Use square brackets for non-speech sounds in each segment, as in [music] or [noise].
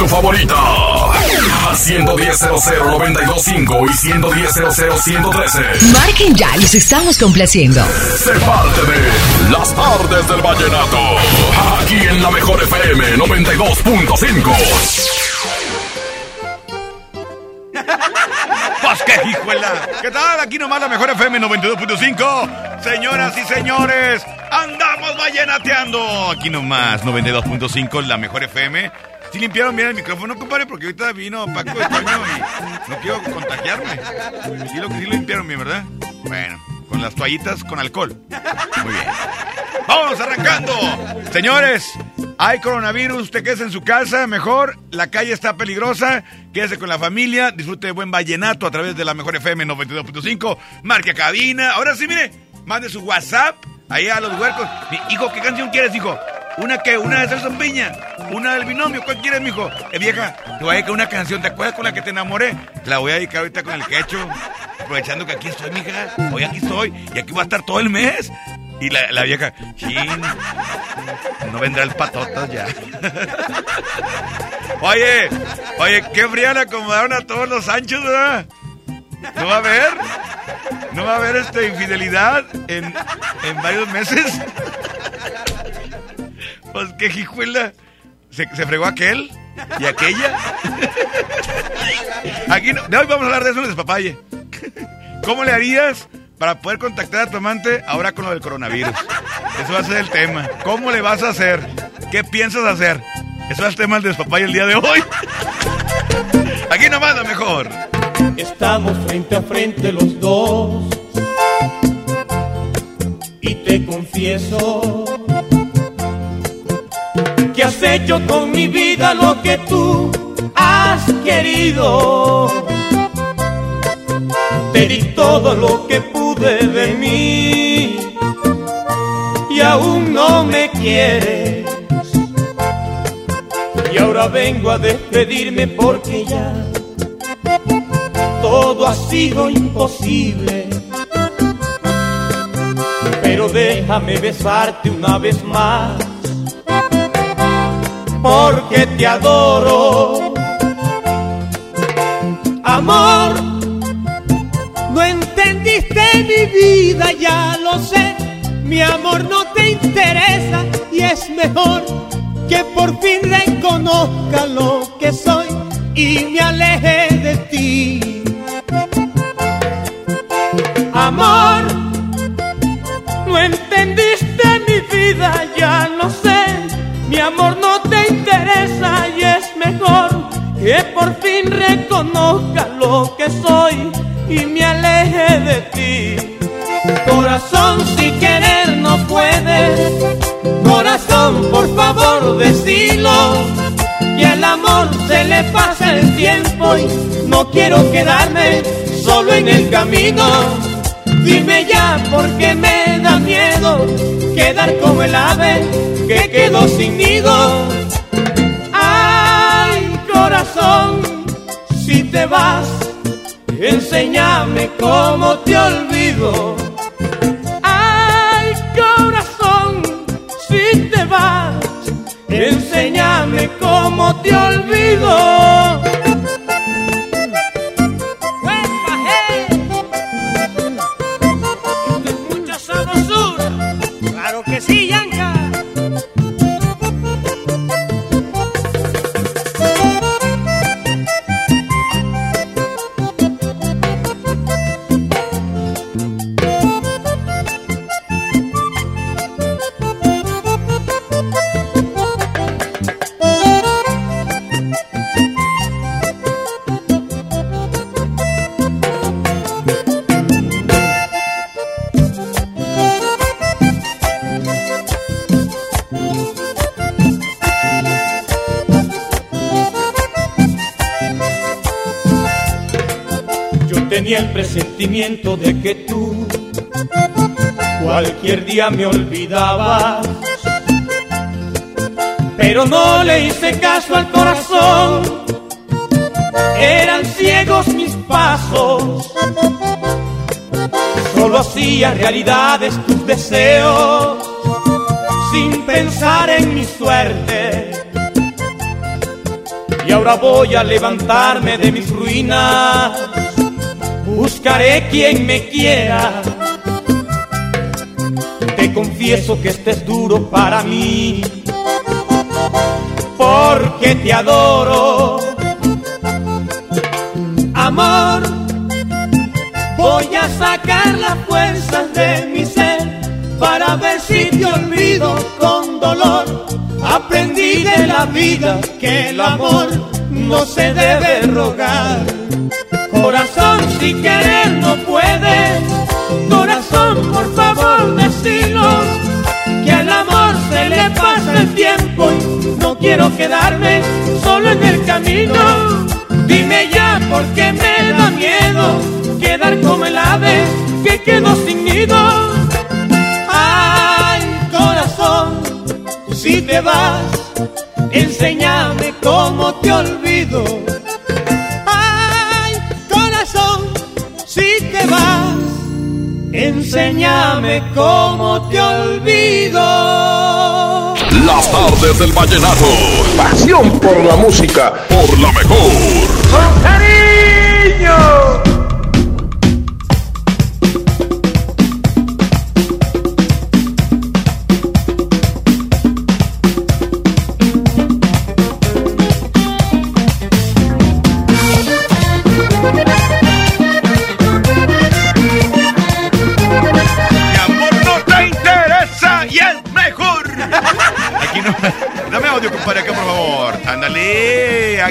tu favorita. Al 110 925 y 110 113 Marquen ya, los estamos complaciendo. Sé parte de Las tardes del vallenato. Aquí en la mejor FM 92.5. [laughs] Pues qué hijuela. ¿Qué tal? Aquí nomás la mejor FM 92.5. Señoras y señores, andamos vallenateando. Aquí nomás 92.5, la mejor FM. Si limpiaron bien el micrófono, compadre, porque ahorita vino Paco de Toño y no quiero contagiarme. Sí lo, sí lo limpiaron bien, ¿verdad? Bueno, con las toallitas con alcohol. Muy bien. Vamos arrancando. Señores, hay coronavirus, usted quédese en su casa, mejor, la calle está peligrosa, quédese con la familia, disfrute de buen vallenato a través de la mejor FM 92.5, marque cabina. Ahora sí, mire, mande su WhatsApp ahí a los huercos. Hijo, ¿qué canción quieres, hijo? ¿Una que ¿Una de Celso Piña? ¿Una del binomio? ¿Cuál quieres, mijo? Eh, vieja, te voy a dedicar una canción. ¿Te acuerdas con la que te enamoré? La voy a dedicar ahorita con el quecho. Aprovechando que aquí estoy, mija. Hoy aquí estoy. Y aquí voy a estar todo el mes. Y la, vieja, chin. No vendrá el patotas ya. [laughs] oye, oye, qué fría le acomodaron a todos los anchos, ¿verdad? ¿No va a haber? ¿No va a haber esta infidelidad en, en varios meses? Pues qué jijuela. ¿Se, ¿Se, fregó aquel y aquella. Aquí no, de hoy vamos a hablar de eso en despapalle. ¿Cómo le harías para poder contactar a tu amante ahora con lo del coronavirus? Eso va a ser el tema. ¿Cómo le vas a hacer? ¿Qué piensas hacer? Eso es el tema del despapalle el día de hoy. Aquí nomás lo mejor. Estamos frente a frente los dos. Y te confieso que has hecho con mi vida lo que tú has querido. Te di todo lo que pude de mí y aún no me quieres. Y ahora vengo a despedirme porque ya todo ha sido imposible. Pero déjame besarte una vez más porque te adoro. Amor, no entendiste mi vida, ya lo sé. Mi amor no te interesa y es mejor que por fin reconozca lo que soy y me aleje de ti. Amor, que por fin reconozca lo que soy y me aleje de ti. Corazón, si querer no puedes, corazón, por favor, decilo. Y el amor se le pasa el tiempo y no quiero quedarme solo en el camino. Dime ya porque me da miedo quedar como el ave que quedó sin nido. Corazón, si te vas, enséñame cómo te olvido. Ay, corazón, si te vas, enséñame cómo te olvido. Presentimiento de que tú cualquier día me olvidabas. Pero no le hice caso al corazón, eran ciegos mis pasos. Solo hacía realidades tus deseos, sin pensar en mi suerte. Y ahora voy a levantarme de mis ruinas, buscaré quien me quiera te confieso que este es duro para mí, porque te adoro. Amor, voy a sacar las fuerzas de mi ser para ver si te olvido con dolor. Aprendí de la vida que el amor no se debe rogar. Corazón, si querer no puedes. Corazón, por favor, decilo. Que al amor se le pasa el tiempo y no quiero quedarme solo en el camino. Dime ya por qué me da miedo quedar como el ave que quedó sin nido. Ay, corazón, si te vas, enséñame cómo te olvido. Enséñame cómo te olvido. Las tardes del vallenato. Pasión por la música. Por la mejor. ¡Con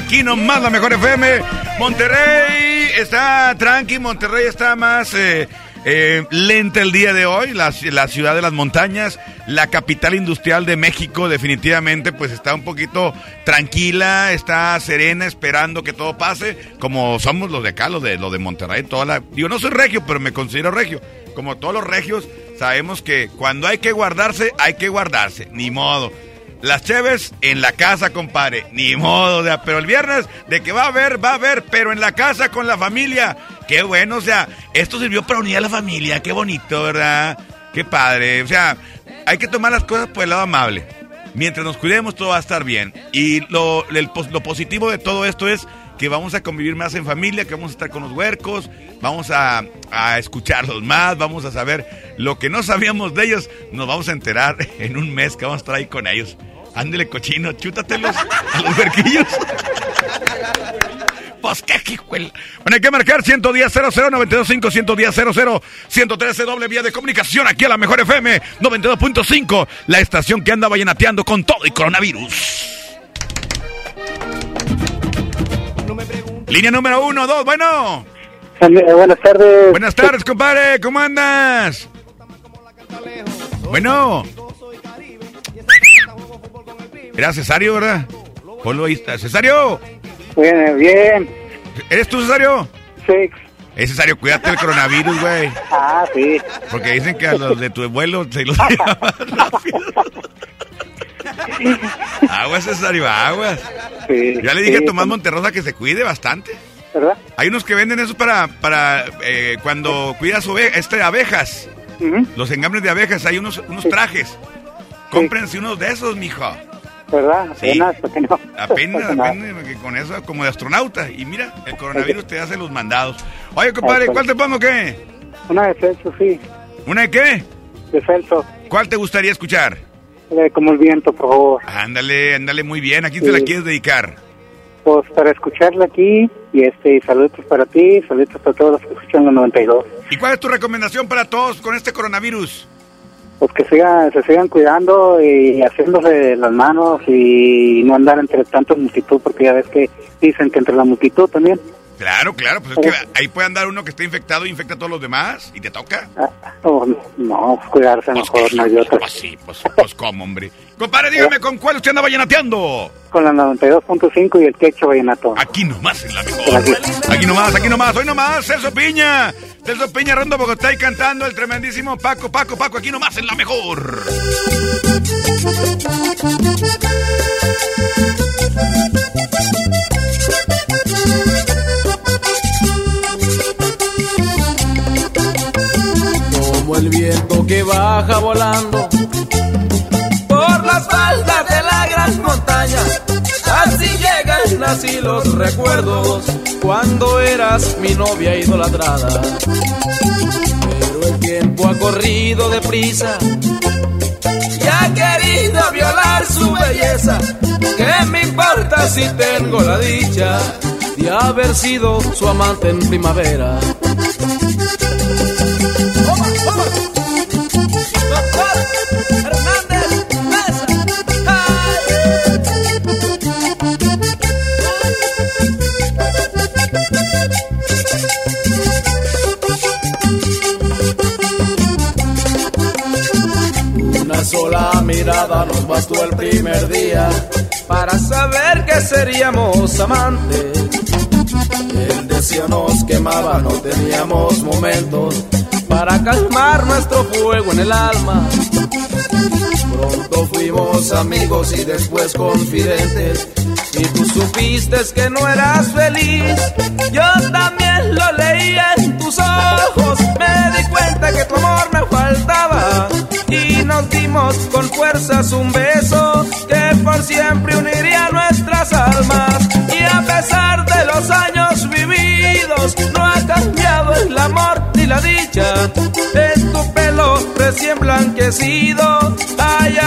Aquí nomás la mejor FM. Monterrey está tranqui. Monterrey está más eh, eh, lenta el día de hoy. La, la ciudad de las montañas. La capital industrial de México, definitivamente, pues está un poquito tranquila. Está serena, esperando que todo pase. Como somos los de acá, los de, de Monterrey. Toda la, digo, no soy regio, pero me considero regio. Como todos los regios, sabemos que cuando hay que guardarse, hay que guardarse. Ni modo. Las cheves en la casa, compadre. Ni modo, o sea, pero el viernes de que va a haber, va a haber, pero en la casa con la familia. Qué bueno, o sea, esto sirvió para unir a la familia. Qué bonito, ¿verdad? Qué padre. O sea, hay que tomar las cosas por el lado amable. Mientras nos cuidemos, todo va a estar bien. Y lo, positivo de todo esto es que vamos a convivir más en familia, que vamos a estar con los huercos, vamos a, a escucharlos más, vamos a saber lo que no sabíamos de ellos, nos vamos a enterar [laughs] en un mes que vamos a estar ahí con ellos. Ándele, cochino, chútatelos a los huerquillos. [laughs] Pues qué. Bueno, hay que marcar 110 00 925 110 00 113 doble vía de comunicación aquí a la mejor FM 92.5, la estación que anda vallenateando con todo y coronavirus. Línea número uno, dos, bueno. Eh, buenas tardes. Buenas tardes, compadre, ¿cómo andas? Bueno. Era Cesario, ¿verdad? Ponlo ahí está. Cesario, Bien, bien. ¿eres tú, Cesario? Sí. Es Cesario, cuídate del coronavirus, güey. Ah, sí. Porque dicen que a los de tu abuelo se los [laughs] lleva más rápido. Aguas, Cesario, aguas. sí Ya le dije sí, a Tomás Monterrosa que se cuide bastante. ¿Verdad? Hay unos que venden eso para, para eh, cuando cuidas ove- este, abejas. Los engambres de abejas, hay unos, unos trajes. Cómprense unos de esos, mijo. ¿Verdad? Sí. Apenas, porque no. Apenas, [laughs] apenas, con eso, como de astronauta. Y mira, el coronavirus te hace los mandados. Oye, compadre, ¿cuál te pongo qué? Una de Celso, sí. ¿Una de qué? De Celso. ¿Cuál te gustaría escuchar? Eh, como el viento, por favor. Ándale, ándale muy bien. ¿A quién se la Sí. quieres dedicar? Pues para escucharla aquí. Y este, saludos para ti. Saludos para todos los que escuchan los 92. ¿Y cuál es tu recomendación para todos con este coronavirus? Pues que sigan, se sigan cuidando y haciéndose las manos y no andar entre tanta multitud, porque ya ves que dicen que entre la multitud también. Claro, claro, pues es que ahí puede andar uno que esté infectado e infecta a todos los demás y te toca. Ah, oh, no, cuidarse Pues, mejor, no hay otra. Pues sí, pues, pues cómo, hombre. Compadre, dígame con cuál usted anda vallenateando. Con la 92.5 y el quecho vallenato. Aquí nomás en la mejor. Aquí nomás, aquí nomás, hoy nomás, Celso Piña. Celso Piña, Rondo Bogotá y cantando el tremendísimo Paco, Paco, Paco, aquí nomás en la mejor. El viento que baja volando por las faldas de la gran montaña. Así llegan así los recuerdos cuando eras mi novia idolatrada. Pero el tiempo ha corrido deprisa y ha querido violar su belleza. ¿Qué me importa si tengo la dicha de haber sido su amante en primavera? Sola mirada nos bastó el primer día para saber que seríamos amantes. El deseo nos quemaba, no teníamos momentos para calmar nuestro fuego en el alma. Pronto fuimos amigos y después confidentes. Y tú supiste que no eras feliz. Yo también lo leía en tus ojos. Me di cuenta que tu amor me faltaba. Y nos dimos con fuerzas un beso que por siempre uniría nuestras almas. Y a pesar de los años vividos, no ha cambiado el amor ni la dicha. En tu pelo recién blanquecido hay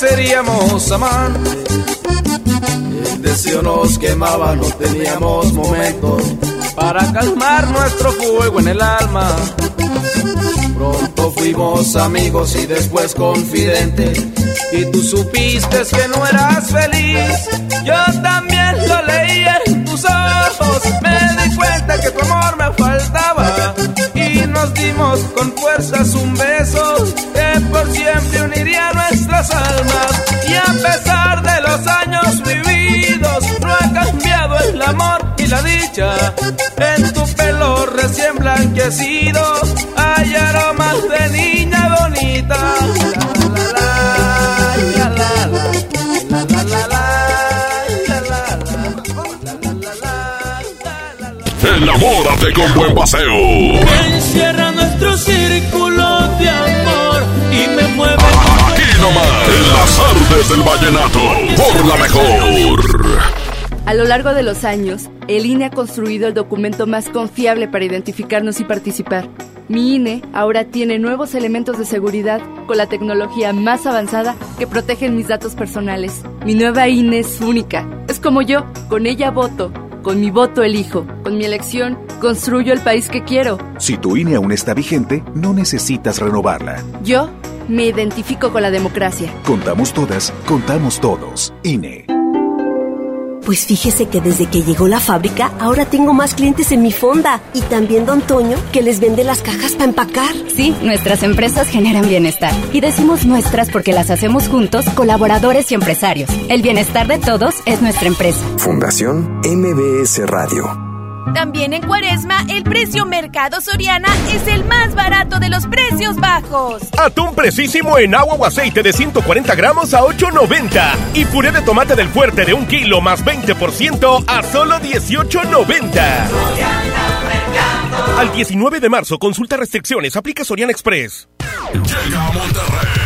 seríamos amantes. El deseo nos quemaba, no teníamos momentos para calmar nuestro fuego en el alma. Pronto fuimos amigos y después confidentes. Y tú supiste que no eras feliz. Yo también lo leía en tus ojos. Me di cuenta que tu amor me faltaba. Y nos dimos con fuerzas un beso que por siempre uniría y a pesar de los años vividos no ha cambiado el amor y la dicha. En tu pelo recién blanquecido hay aromas de niña bonita. La, la, la, Enamórate con buen paseo. Encierra nuestro círculo de amor y me mueve. Nomás, en las artes del vallenato, por la mejor. A lo largo de los años, el INE ha construido el documento más confiable para identificarnos y participar. Mi INE ahora tiene nuevos elementos de seguridad con la tecnología más avanzada que protegen mis datos personales. Mi nueva INE es única. Es como yo, con ella voto. Con mi voto elijo. Con mi elección construyo el país que quiero. Si tu INE aún está vigente, no necesitas renovarla. Yo me identifico con la democracia. Contamos todas, contamos todos. INE. Pues fíjese que desde que llegó la fábrica, ahora tengo más clientes en mi fonda. Y también Don Toño, que les vende las cajas para empacar. Sí, nuestras empresas generan bienestar. Y decimos nuestras porque las hacemos juntos, colaboradores y empresarios. El bienestar de todos es nuestra empresa. Fundación MBS Radio. También en Cuaresma, el precio Mercado Soriana es el más barato de los precios bajos. Atún precisísimo en agua o aceite de 140 gramos a 8.90. Y puré de tomate del fuerte de un kilo más 20% a solo 18.90. Al 19 de marzo, consulta restricciones, aplica Soriana Express. Llega a Monterrey.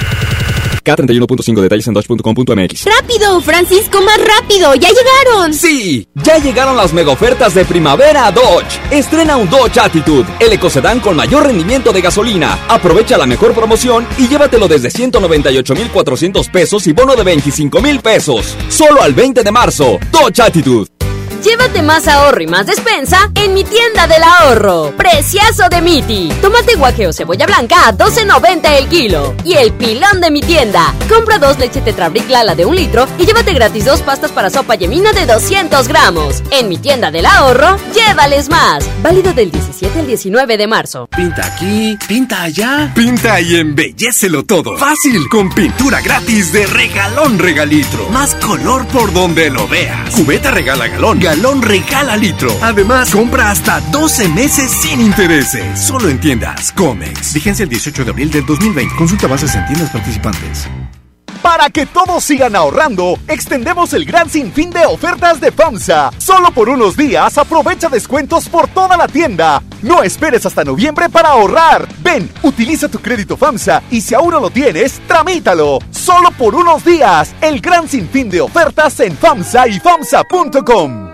K31.5 detalles en dodge.com.mx. ¡Rápido, Francisco, más rápido! ¡Ya llegaron! Sí, ya llegaron las mega ofertas de primavera a Dodge. Estrena un Dodge Attitude, el ecocedán con mayor rendimiento de gasolina. Aprovecha la mejor promoción y llévatelo desde 198,400 pesos y bono de 25,000 pesos. Solo al 20 de marzo. Dodge Attitude. Llévate más ahorro y más despensa en mi tienda del ahorro. Preciazo de Miti. Tomate guaje o cebolla blanca a 12.90 el kilo. Y el pilón de mi tienda. Compra dos leche Tetrabric Lala de un litro y llévate gratis dos pastas para sopa yemina de 200 gramos. En mi tienda del ahorro, llévales más. Válido del 17 al 19 de marzo. Pinta aquí, pinta allá. Pinta y embellecelo todo. Fácil, con pintura gratis de regalón regalitro. Más color por donde lo veas. Cubeta regala galón galón regala litro. Además, compra hasta 12 meses sin intereses. Solo en tiendas Comex. Vigencia el 18 de abril del 2020. Consulta bases en tiendas participantes. Para que todos sigan ahorrando, extendemos el gran sinfín de ofertas de FAMSA. Solo por unos días aprovecha descuentos por toda la tienda. No esperes hasta noviembre para ahorrar. Ven, utiliza tu crédito FAMSA y si aún no lo tienes, tramítalo. Solo por unos días, el gran sinfín de ofertas en FAMSA y FAMSA.com.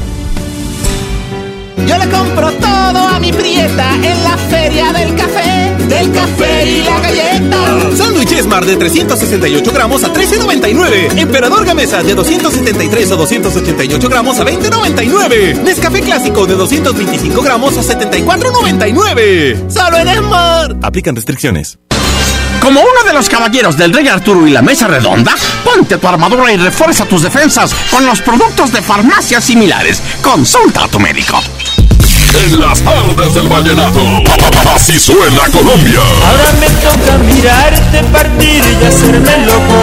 Yo le compro todo a mi prieta en la feria del café, del café y la galleta. Sándwich Esmar de 368 gramos a 13.99. Emperador Gamesa de 273 o 288 gramos a 20.99. Nescafé Clásico de 225 gramos a 74.99. Solo en Esmar. Aplican restricciones. Como uno de los caballeros del Rey Arturo y la Mesa Redonda, ponte tu armadura y refuerza tus defensas con los productos de farmacias similares. Consulta a tu médico. En las tardes del vallenato, así suena Colombia. Ahora me toca mirarte partir y hacerme loco.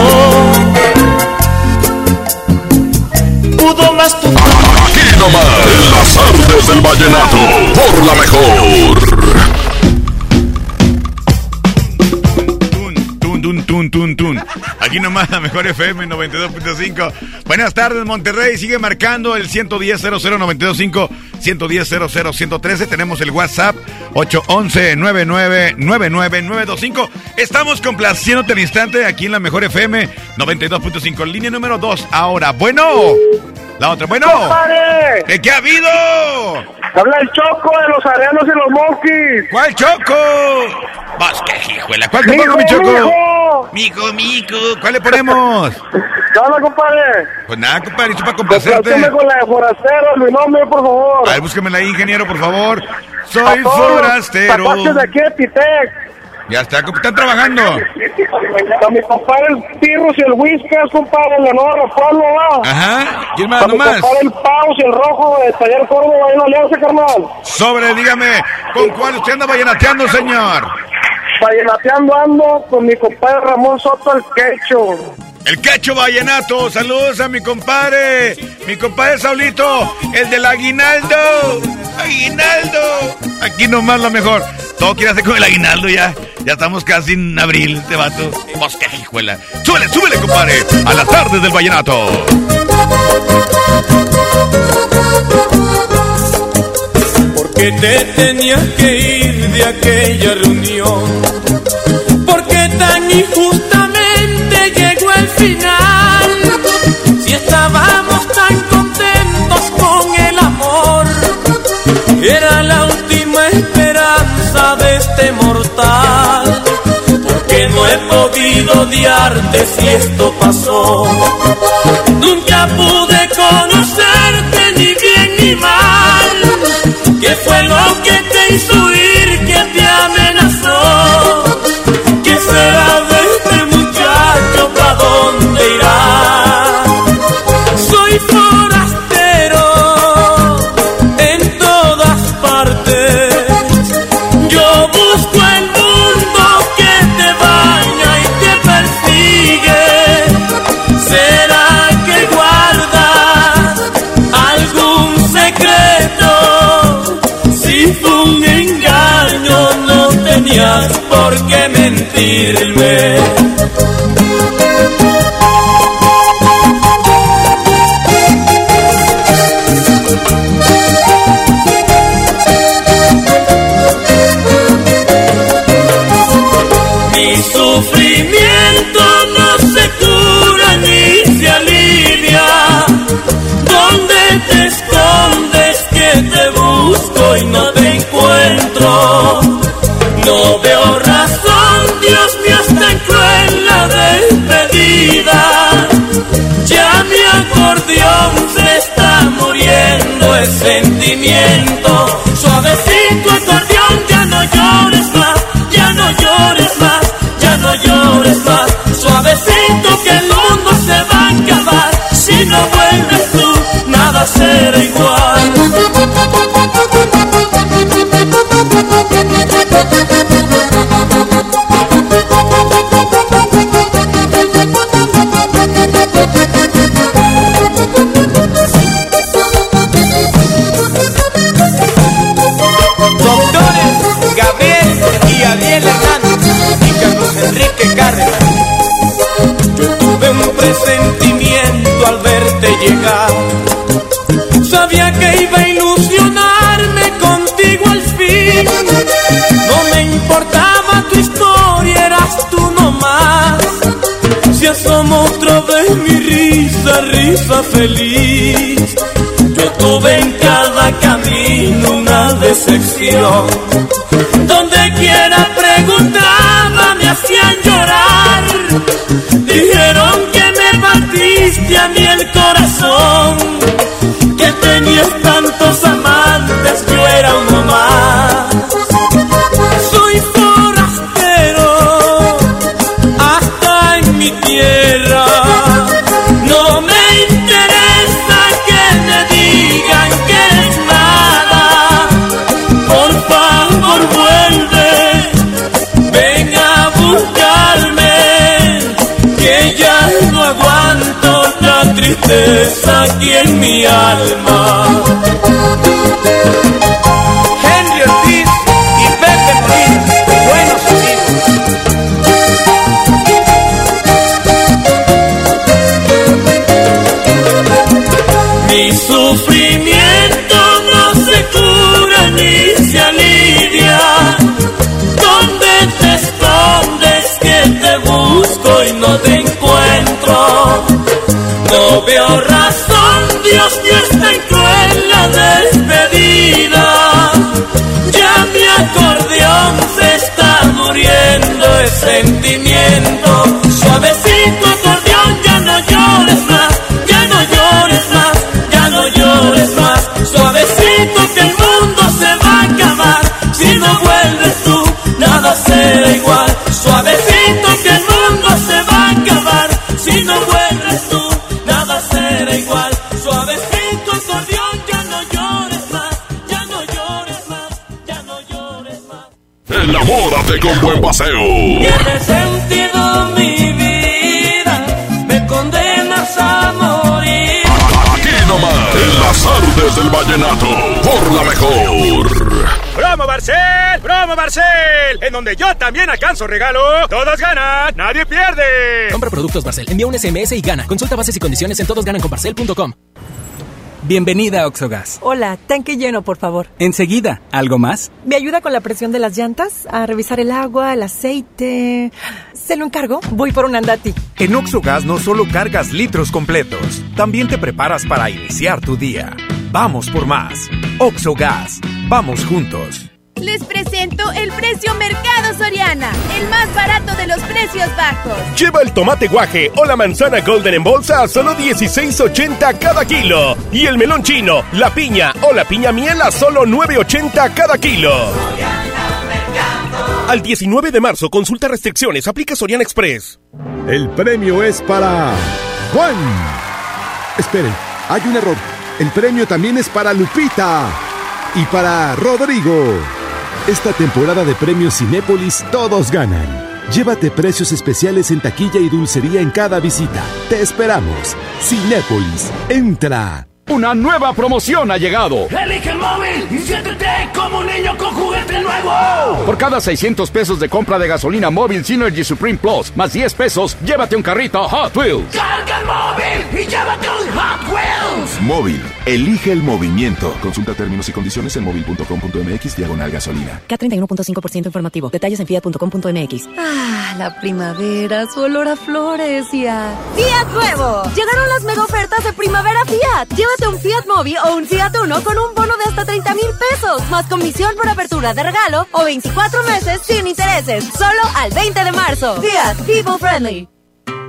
Pudo más tu. Aquí nomás, en las tardes del vallenato, por la mejor. Nomás la mejor FM 92.5. Buenas tardes, Monterrey. Sigue marcando el 110 00925 110 113 Tenemos el WhatsApp 811 9999925 Estamos complaciéndote al instante aquí en la mejor FM 92.5. Línea número 2. Ahora, bueno. La otra, bueno. ¿Qué, ¿Qué ha habido? Habla el Choco de los Areanos y los Monkeys. ¿Cuál Choco? Vas, qué hijuela. ¿Cuál te pongo, mi Choco? mijo. Mico, mico. ¿Cuál le ponemos? [laughs] ¿Qué onda, compadre? Pues nada, compadre, esto para complacerte. Con la de Forastero, mi nombre, por favor. A ver, búsquemela ahí, ingeniero, por favor. Soy forastero. de aquí de Pitec. Ya está, están trabajando. A mi compadre el Tirros y el Whiskas, compadre, el de Nuevo Pueblo, va. Ajá. ¿Quién más, A mi nomás? compadre el Paus y el Rojo de Taller Córdoba, ahí en Alianza, carnal. Sobre, dígame, ¿con cuál usted anda vallenateando, señor? Vallenateando ando con mi compadre Ramón Soto, el Quecho. El Quecho Vallenato, saludos a mi compadre, mi compadre Saulito, el del aguinaldo, aguinaldo. Aquí nomás lo mejor. Todo quiere hacer con el aguinaldo ya. Ya estamos casi en abril, este vato. Bosque, hijuela. Súbele, súbele, compadre, a las tardes del vallenato. ¿Por qué te tenías que ir de aquella reunión? ¿Por qué tan injustamente mortal. Porque no he podido odiarte si esto pasó. Nunca pude conocerte ni bien ni mal. ¿Qué fue lo que te hizo huir? Por qué mentirme. Mi sufrimiento no se cura ni se alivia. ¿Dónde te escondes que te busco y no te encuentro? No veo Dios mío, hasta en cruel la despedida. Ya mi acordeón se está muriendo, el sentimiento. Suavecito acordeón, ya no llores más, ya no llores más, ya no llores más. Suavecito que el mundo se va a acabar. Si no vuelves tú, nada será Doctores Asomo otra vez mi risa, risa feliz. Yo tuve en cada camino una decepción. Donde quiera preguntaba, me hacían llorar. Dijeron que me partiste a mí el corazón. Que tenías tantos tristeza aquí en mi alma. Con buen [laughs] paseo. Tiene sentido mi vida, me condenas a morir. Aquí nomás, en las artes del vallenato, por la mejor. ¡Promo Barcel! ¡Promo Barcel! En donde yo también alcanzo regalo. Todos ganan, nadie pierde. Compra productos Barcel, envía un SMS y gana. Consulta bases y condiciones en todosgananconbarcel.com. Bienvenida a Oxogas. Hola, tanque lleno, por favor. Enseguida, ¿algo más? ¿Me ayuda con la presión de las llantas? A revisar el agua, el aceite. ¿Se lo encargo? Voy por un andati. En Oxogas no solo cargas litros completos, también te preparas para iniciar tu día. Vamos por más. Oxogas, vamos juntos. Les presento el precio Mercado Soriana, el más barato de los precios bajos. Lleva el tomate guaje o la manzana golden en bolsa a solo 16.80 cada kilo. Y el melón chino, la piña o la piña miel a solo 9.80 cada kilo. Al 19 de marzo, consulta restricciones, aplica Soriana Express. El premio es para Juan. Esperen, hay un error. El premio también es para Lupita y para Rodrigo. Esta temporada de premios Cinépolis todos ganan. Llévate precios especiales en taquilla y dulcería en cada visita. Te esperamos. Cinépolis, entra. Una nueva promoción ha llegado. Elige el móvil y siéntete como un niño con juguete nuevo. Por cada 600 pesos de compra de gasolina móvil Synergy Supreme Plus, más 10 pesos, llévate un carrito Hot Wheels. Carga el móvil y llévate un Hot Wheels. Móvil, elige el movimiento. Consulta términos y condiciones en móvil.com.mx diagonal gasolina. K31.5% informativo. Detalles en fiat.com.mx. Ah, la primavera, su olor a flores y a... ¡Fiat Nuevo! Llegaron las mega ofertas de primavera Fiat. Llévate un Fiat Mobi o un Fiat Uno con un bono de hasta 30 mil pesos, más comisión por apertura de regalo o 24 meses sin intereses. Solo al 20 de marzo. Fiat People Friendly.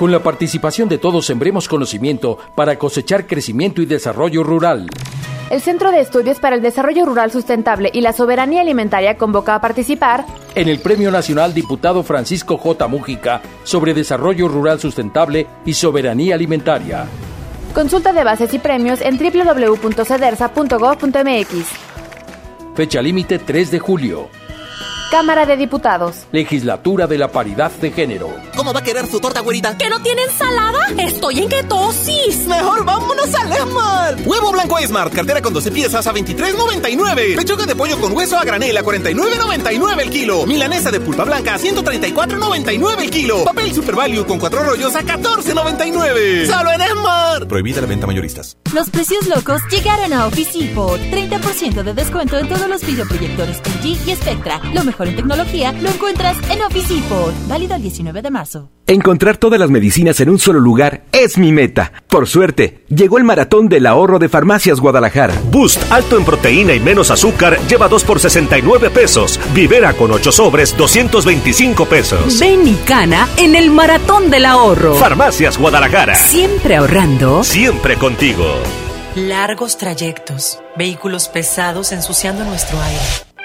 Con la participación de todos sembremos conocimiento para cosechar crecimiento y desarrollo rural. El Centro de Estudios para el Desarrollo Rural Sustentable y la Soberanía Alimentaria convoca a participar en el Premio Nacional Diputado Francisco J. Mújica sobre Desarrollo Rural Sustentable y Soberanía Alimentaria. Consulta de bases y premios en www.cedersa.gov.mx. Fecha límite 3 de julio. Cámara de Diputados. Legislatura de la Paridad de Género. ¿Cómo va a querer su torta, güerita? ¿Que no tiene ensalada? Estoy en ketosis. Mejor vámonos al Esmart. Huevo blanco Esmart, cartera con 12 piezas a 23.99. Pechuga de pollo con hueso a granel a 49.99 el kilo. Milanesa de pulpa blanca a 134.99 el kilo. Papel Super Value con cuatro rollos a 14.99. Solo en Esmart. Prohibida la venta mayoristas. Los precios locos llegaron a Office Depot. 30% de descuento en todos los videoproyectores LG y Spectra. Lo mejor en tecnología lo encuentras en Office Depot. Válido el 19 de marzo. Encontrar todas las medicinas en un solo lugar es mi meta. Por suerte, llegó el maratón del ahorro de Farmacias Guadalajara. Boost alto en proteína y menos azúcar lleva 2 por 69 pesos. Vivera con 8 sobres 225 pesos. Ven y cana en el maratón del ahorro. Farmacias Guadalajara. Siempre ahorrando. Siempre contigo. Largos trayectos, vehículos pesados ensuciando nuestro aire.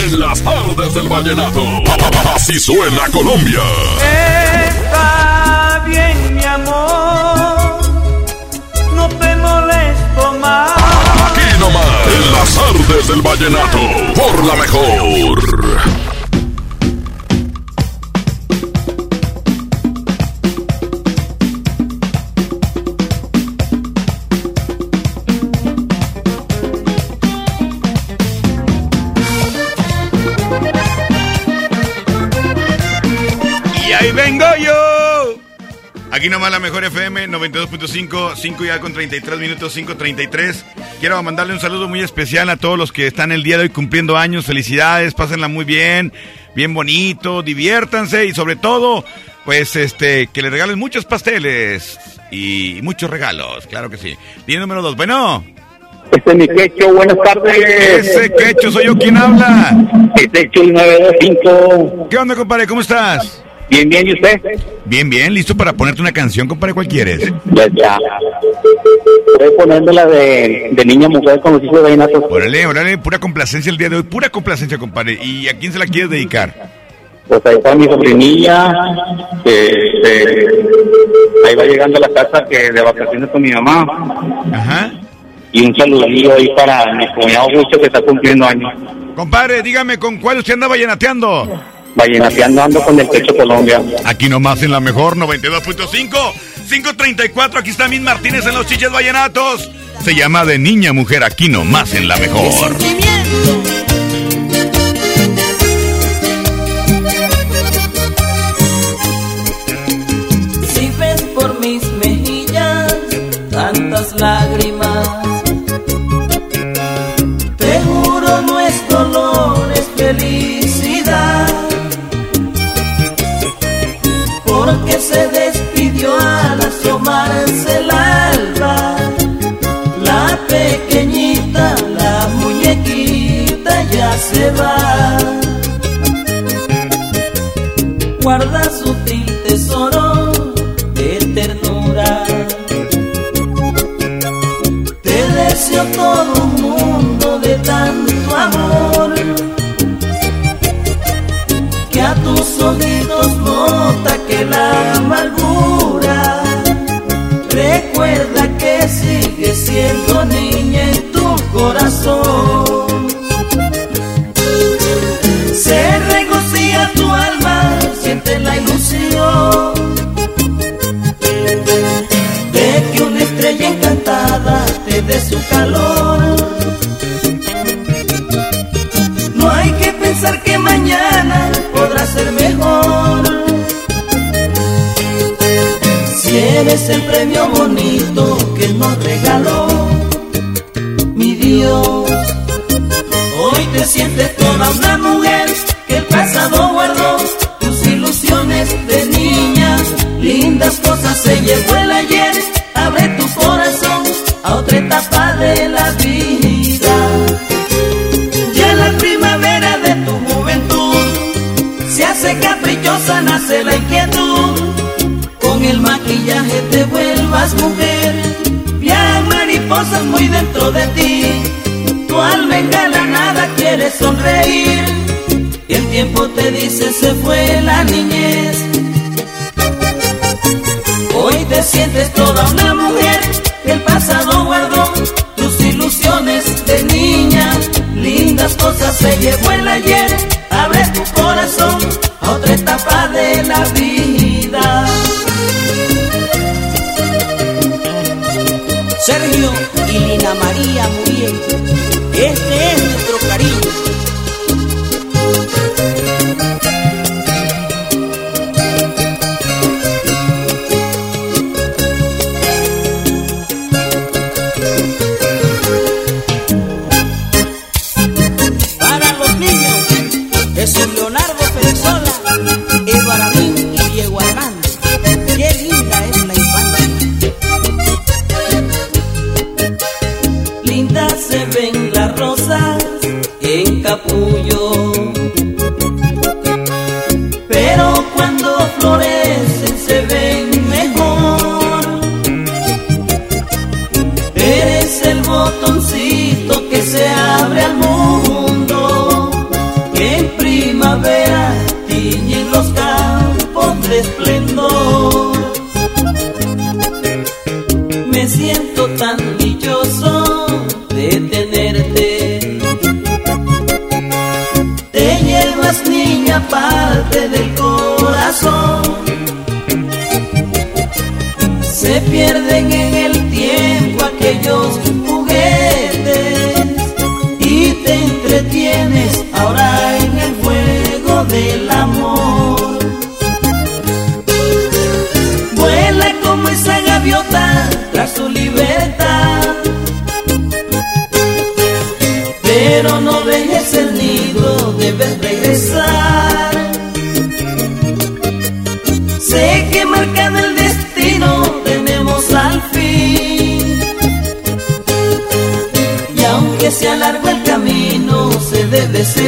En las tardes del vallenato. Así suena Colombia. Está bien, mi amor. No te molesto más. Aquí nomás. En las tardes del vallenato. Por la mejor. Aquí nomás la mejor FM 92.5, 5 ya con 33 minutos, 5.33. Quiero mandarle un saludo muy especial a todos los que están el día de hoy cumpliendo años. Felicidades, pásenla muy bien, bien bonito, diviértanse y sobre todo, pues este, que le regalen muchos pasteles y muchos regalos, claro que sí. Día número 2, bueno. Este es mi quecho, buenas tardes. Ese quecho soy yo quien habla. Este es el 925. ¿Qué onda, compadre? ¿Cómo estás? Bien, bien, ¿y usted? Bien, bien, listo para ponerte una canción, compadre, ¿cuál quieres? Ya, ya. Voy poniendo la de, de niña mujer con los hijos de vallenato. Órale, órale, pura complacencia el día de hoy, pura complacencia, compadre. ¿Y a quién se la quieres dedicar? Pues ahí está mi sobrinilla, que este, ahí va llegando a la casa que de vacaciones con mi mamá. Ajá. Y un saludillo ahí para mi cuñado Augusto que está cumpliendo años. Compadre, dígame, ¿con cuál usted anda vallenateando? Vallenateando ando con el Techo Colombia. Aquí nomás en la mejor 92.5, 534, aquí está Min Martínez en los chiches vallenatos. Se llama de niña mujer, aquí nomás en la mejor. Si ves por mis mejillas tantas lágrimas, Guarda sutil eres el premio bonito que nos regaló mi Dios, hoy te sientes toda una mujer te vuelvas mujer, ya mariposas muy dentro de ti. Tu alma engalanada quiere sonreír y el tiempo te dice se fue la niñez. Hoy te sientes toda una mujer el pasado guardó tus ilusiones de niña. Lindas cosas se llevó el ayer. Abre tu corazón a otra etapa de la vida. María Muriel, siento tan dichoso de tenerte. Te llevas niña parte del corazón. Se pierden en el tiempo aquellos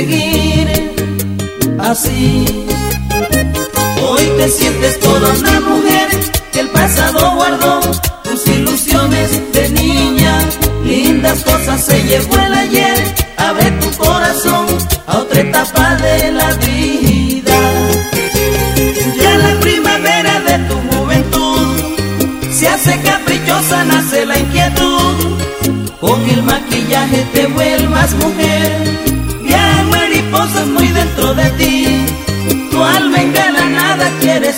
seguir así. Hoy te sientes toda una mujer que el pasado guardó tus ilusiones de niña. Lindas cosas se llevó el ayer. Abre tu corazón a otra etapa de la vida. Ya la primavera de tu juventud se hace caprichosa, nace la inquietud. Con el maquillaje te vuelvas mujer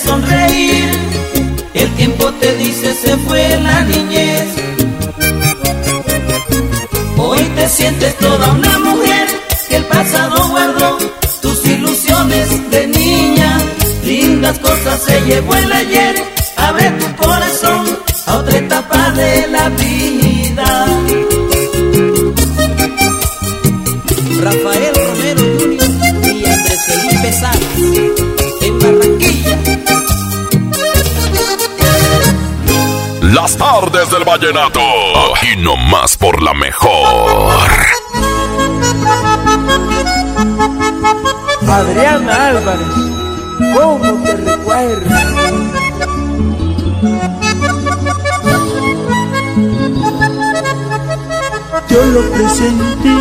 sonreír. El tiempo te dice se fue la niñez. Hoy te sientes toda una mujer que el pasado guardó tus ilusiones de niña. Lindas cosas se llevó el ayer. Del vallenato. Aquí nomás por la mejor. Adriana Álvarez, ¿cómo te recuerdo? Yo lo presentí,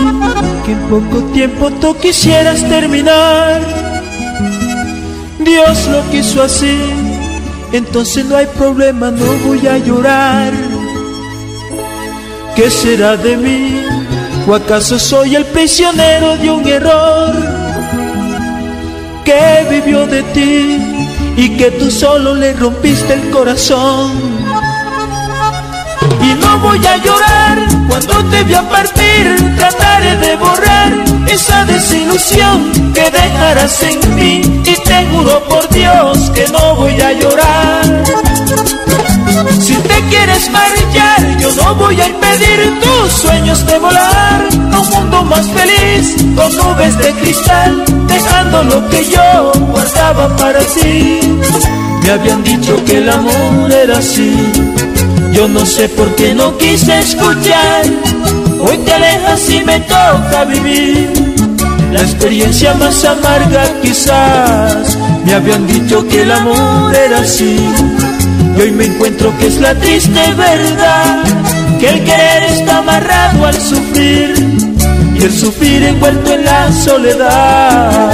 que en poco tiempo tú quisieras terminar. Dios lo quiso así, entonces no hay problema, no voy a llorar. ¿Qué será de mí? ¿O acaso soy el prisionero de un error? Que vivió de ti y que tú solo le rompiste el corazón. Y no voy a llorar cuando te vea partir, trataré de borrar esa desilusión que dejarás en mí y te juro por Dios que no voy a llorar. Si te quieres marchar, yo no voy a impedir tus sueños de volar a un mundo más feliz, con nubes de cristal, dejando lo que yo guardaba para ti. Me habían dicho que el amor era así, yo no sé por qué no quise escuchar. Hoy te alejas y me toca vivir la experiencia más amarga quizás. Me habían dicho que el amor era así. Y hoy me encuentro que es la triste verdad, que el querer está amarrado al sufrir y el sufrir envuelto en la soledad.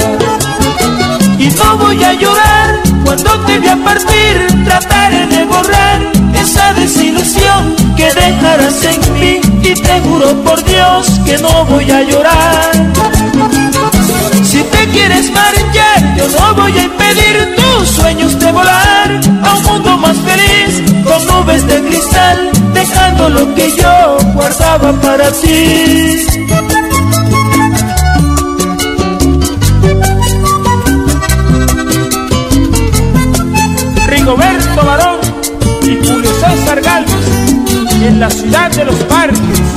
Y no voy a llorar cuando te vea partir, trataré de borrar esa desilusión que dejarás en mí y te juro por Dios que no voy a llorar. Si te quieres marchar, no voy a impedir tus sueños de volar a un mundo más feliz, con nubes de cristal, dejando lo que yo guardaba para ti. Rigoberto Barón y Julio César Galvez en la ciudad de los parques.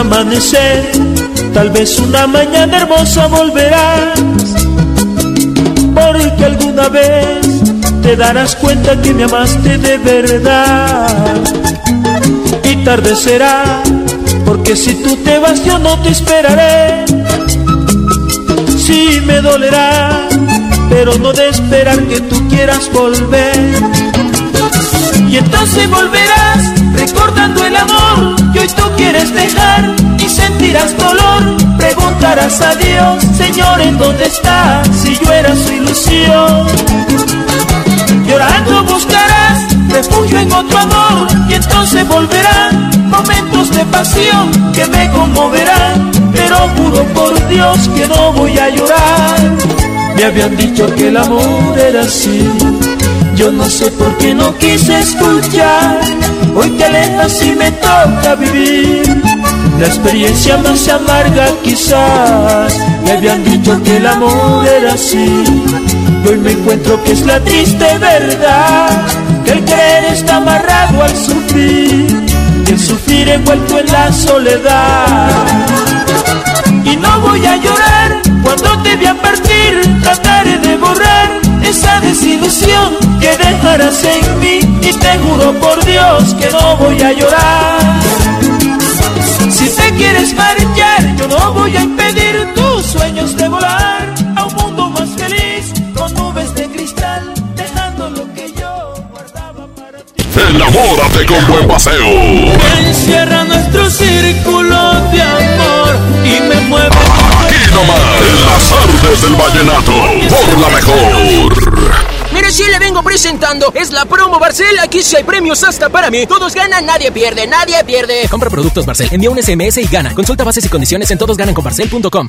Amanecer, tal vez una mañana hermosa volverás, porque alguna vez te darás cuenta que me amaste de verdad. Y tarde será, porque si tú te vas yo no te esperaré. Sí me dolerá, pero no de esperar que tú quieras volver. Y entonces volverás recordando el amor que tú quieres dejar y sentirás dolor. Preguntarás a Dios, Señor, ¿en dónde está? Si yo era su ilusión. Llorando buscarás refugio en otro amor y entonces volverán momentos de pasión que me conmoverán. Pero juro por Dios que no voy a llorar. Me habían dicho que el amor era así. Yo no sé por qué no quise escuchar. Hoy te alejas y me toca vivir. La experiencia más amarga quizás. Me habían dicho que el amor era así. Y hoy me encuentro que es la triste verdad. Que el querer está amarrado al sufrir. Y el sufrir envuelto en la soledad. Y no voy a llorar cuando te vea partir. Trataré de borrar esa desilusión que dejarás en mí y te juro por Dios que no voy a llorar. Si te quieres marchar, yo no voy a impedir tus sueños de volar a un mundo más feliz con nubes de cristal, dejando lo que yo guardaba para ti. Enamórate con buen paseo. Encierra nuestro círculo de amor y me mueve. Nomás, en las artes del vallenato, por la mejor. Mire, si le vengo presentando, es la promo Barcel. Aquí sí hay premios hasta para mí. Todos ganan, nadie pierde, nadie pierde. Compra productos Barcel, envía un SMS y gana. Consulta bases y condiciones en todosgananconbarcel.com.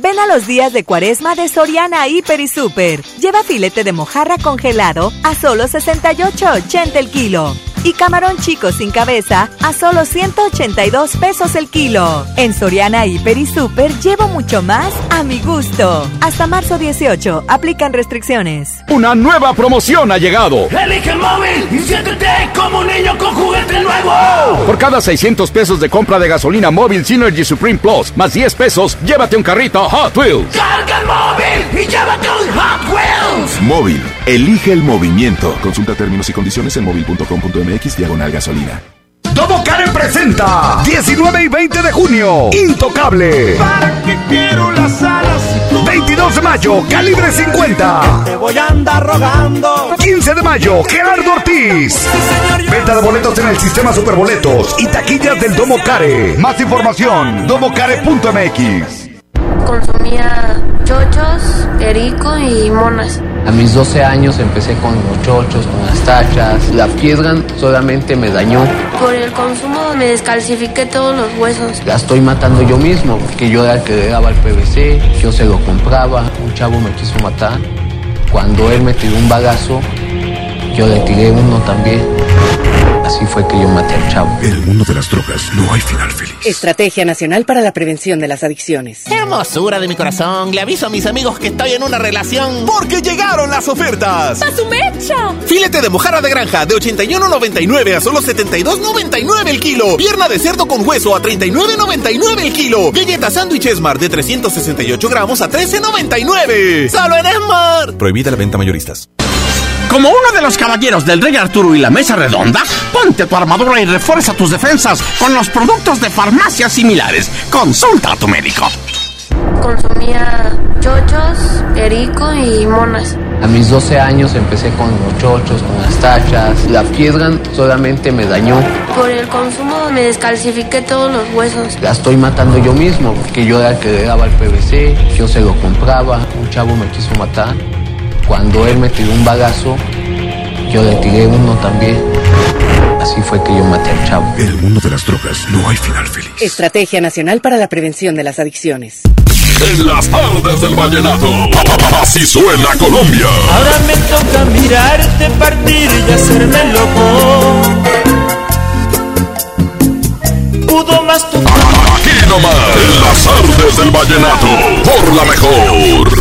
Ven a los días de cuaresma de Soriana Hiper y Super. Lleva filete de mojarra congelado a solo 68.80 el kilo. Y camarón chico sin cabeza a solo 182 pesos el kilo. En Soriana Hiper y Super llevo mucho más a mi gusto. Hasta marzo 18, aplican restricciones. Una nueva promoción ha llegado. Elige el móvil y siéntete como un niño con juguete nuevo. Por cada 600 pesos de compra de gasolina móvil Synergy Supreme Plus, más 10 pesos, llévate un carrito Hot Wheels. Carga el móvil y llévate un Hot Wheels. Móvil, elige el movimiento. Consulta términos y condiciones en móvil.com.mx diagonal gasolina. Domo Karen presenta 19 y 20 de junio Intocable ¿Para qué quiero las alas? 22 de mayo Calibre 50 Te voy a andar rogando. 15 de mayo Gerardo Ortiz Venta de boletos en el sistema Superboletos y taquillas del Domo Care Más información domocare.mx Consumía chochos, perico y monas. A mis 12 años empecé con los chochos, con las tachas. La piedra solamente me dañó. Por el consumo me descalcifiqué todos los huesos. La estoy matando yo mismo, porque yo era el que le daba el PVC, yo se lo compraba. Un chavo me quiso matar. Cuando él me tiró un bagazo, yo le tiré uno también. Así fue que yo maté al chavo. En el mundo de las drogas no hay final feliz. Estrategia Nacional para la Prevención de las Adicciones. Hermosura de mi corazón, le aviso a mis amigos que estoy en una relación. Porque llegaron las ofertas. ¡A su mecha! Filete de mojarra de granja de 81.99 a solo 72.99 el kilo. Pierna de cerdo con hueso a 39.99 el kilo. Galleta sándwich Esmar de 368 gramos a 13.99. ¡Solo en Esmar! Prohibida la venta mayoristas. Como uno de los caballeros del Rey Arturo y la Mesa Redonda, ponte tu armadura y refuerza tus defensas con los productos de farmacias similares. Consulta a tu médico. Consumía chochos, perico y monas. A mis 12 años empecé con los chochos, con las tachas. La piedra solamente me dañó. Por el consumo me descalcifiqué todos los huesos. La estoy matando yo mismo, porque yo era el que le daba el PVC, yo se lo compraba. Un chavo me quiso matar. Cuando él me tiró un bagazo, yo le tiré uno también. Así fue que yo maté al chavo. En el mundo de las drogas no hay final feliz. Estrategia Nacional para la Prevención de las Adicciones. En las tardes del vallenato. Así suena Colombia. Ahora me toca mirarte partir y hacerme loco. Pudo más tu Aquí nomás. En las artes del vallenato. Por la mejor.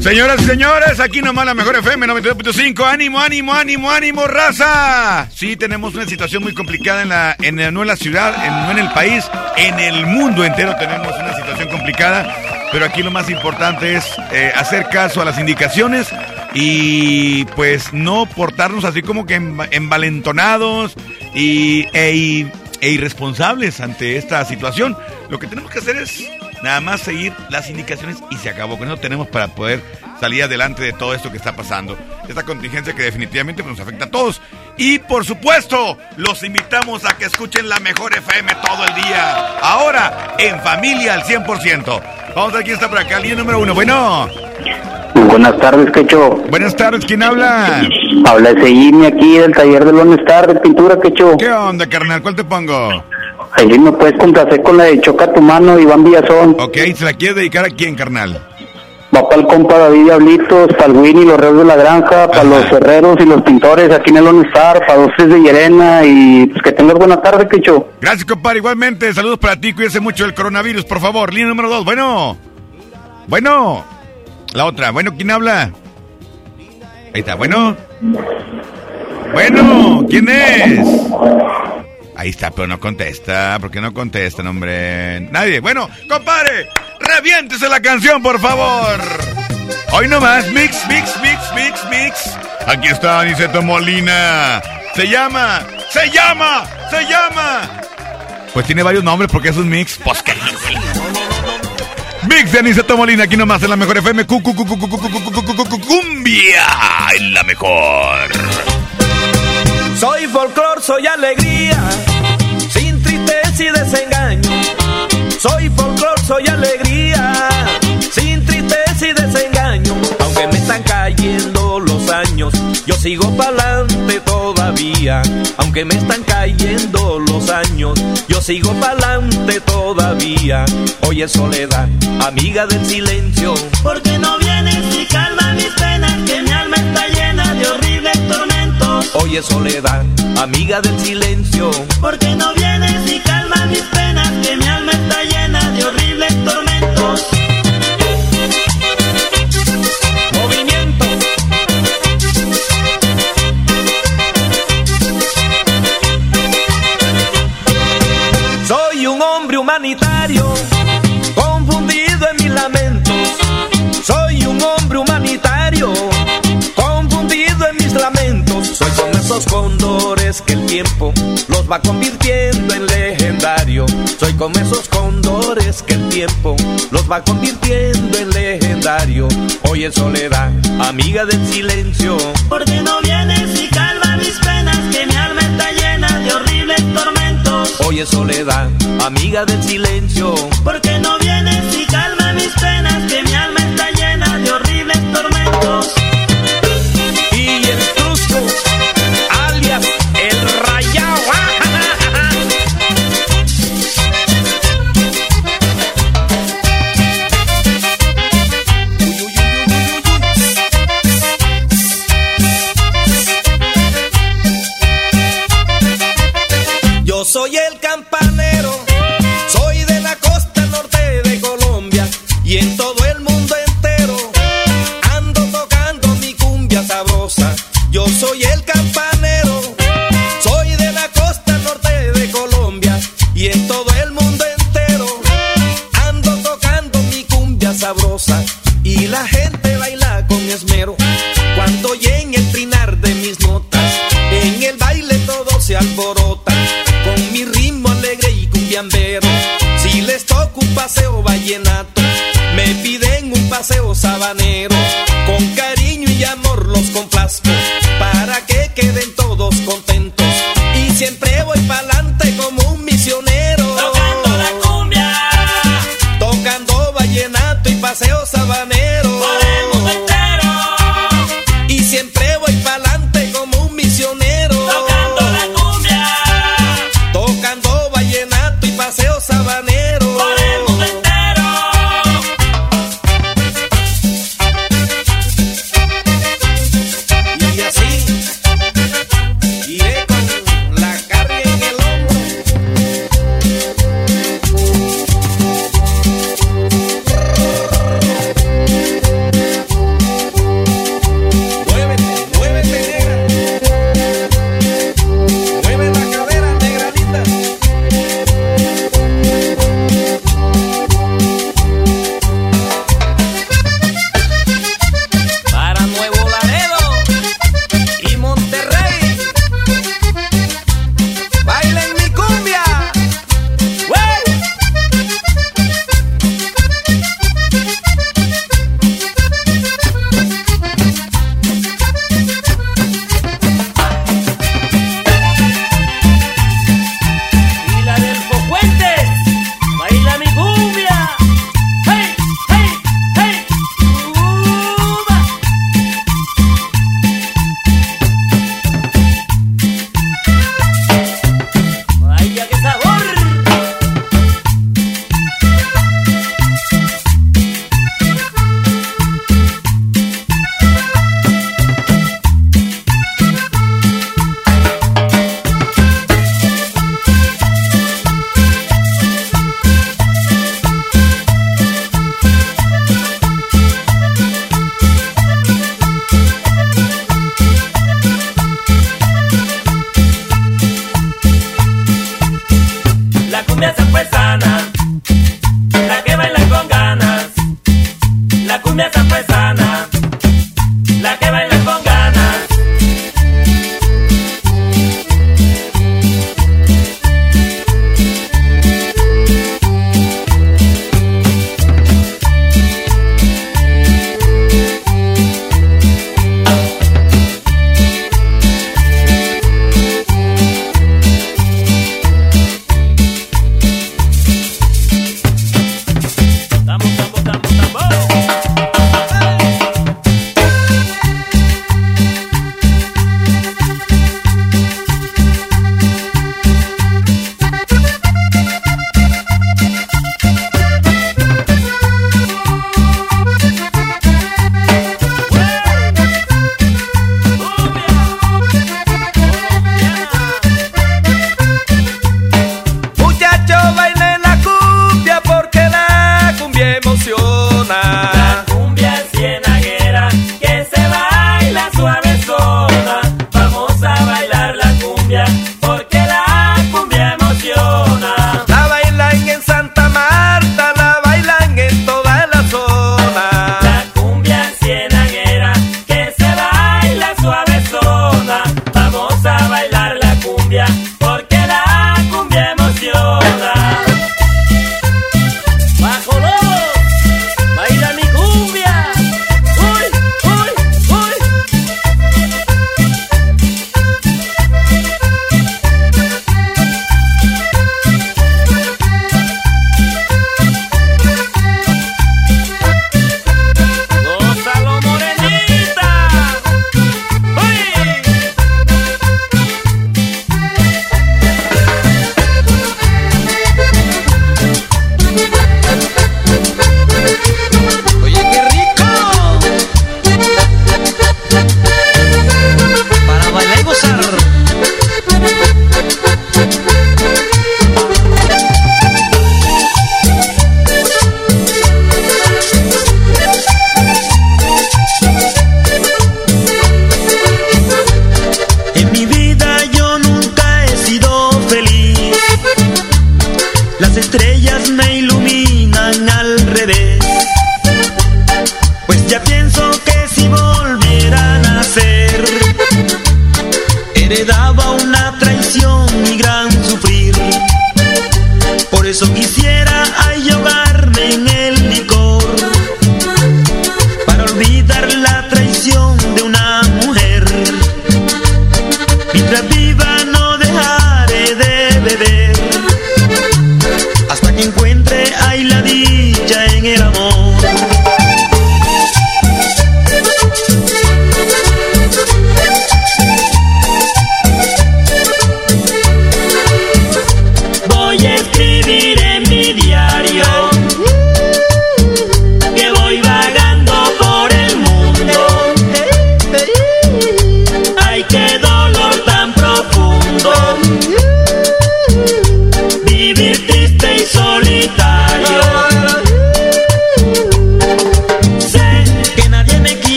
Señoras y señores, aquí nomás la mejor FM 92.5. Ánimo, ánimo, ánimo, ánimo, raza. Sí, tenemos una situación muy complicada en la, en, no en la ciudad, en, no en el país, en el mundo entero tenemos una situación complicada. Pero aquí lo más importante es eh, hacer caso a las indicaciones y pues no portarnos así como que enva- envalentonados y, e, e irresponsables ante esta situación. Lo que tenemos que hacer es nada más seguir las indicaciones y se acabó. Con eso tenemos para poder salir adelante de todo esto que está pasando. Esta contingencia que definitivamente pues, nos afecta a todos. Y por supuesto, los invitamos a que escuchen la mejor FM todo el día. Ahora, en familia al 100%. Vamos a ver quién está por acá. Línea número uno. Bueno. Buenas tardes, Quecho. Buenas tardes, ¿quién habla? Habla ese Jimmy aquí del taller de Lone Star de pintura, Quecho. ¿Qué onda, carnal? ¿Cuál te pongo? Ahí me puedes complacer con la de Choca tu mano, Iván Villazón. Ok, ¿se la quieres dedicar a quién, carnal? Va para el compa David Diablitos, para el Winnie, los Reos de la Granja, para los herreros y los pintores aquí en el Lone Star, para dos tres de Llerena y pues que tengas buena tarde, Quecho. Gracias, compadre. Igualmente, saludos para ti. Cuídese mucho del coronavirus, por favor. Línea número dos. Bueno. Bueno. La otra. Bueno, ¿quién habla? Ahí está. Bueno. Bueno, ¿quién es? Ahí está, pero no contesta. ¿Por qué no contesta, hombre? Nadie. Bueno, compadre, reviéntese la canción, por favor. Hoy nomás, mix, mix, mix, mix, mix. Aquí está Aniceto Molina. Se llama, se llama, se llama. Pues tiene varios nombres porque es un mix. Pues qué Mix de Aniceto Molina, aquí nomás en la mejor FM. Cumbia en la mejor. Soy folclor, soy alegría, sin tristeza y desengaño. Soy folclor, soy alegría, sin tristeza y desengaño. Aunque me están cayendo los años, yo sigo pa'lante todavía. Aunque me están cayendo los años, yo sigo pa'lante todavía. Oye soledad, amiga del silencio. Porque no vienes y calma mis penas, que mi alma está Oye soledad, amiga del silencio. Porque no vienes y calma mis penas, que mi alma está Esos cóndores que el tiempo los va convirtiendo en legendario. Soy como esos cóndores que el tiempo los va convirtiendo en legendario. Oye soledad, amiga del silencio. Porque no vienes y calma mis penas, que mi alma está llena de horribles tormentos. Oye soledad, amiga del silencio. Porque no vienes y calma mis penas, que mi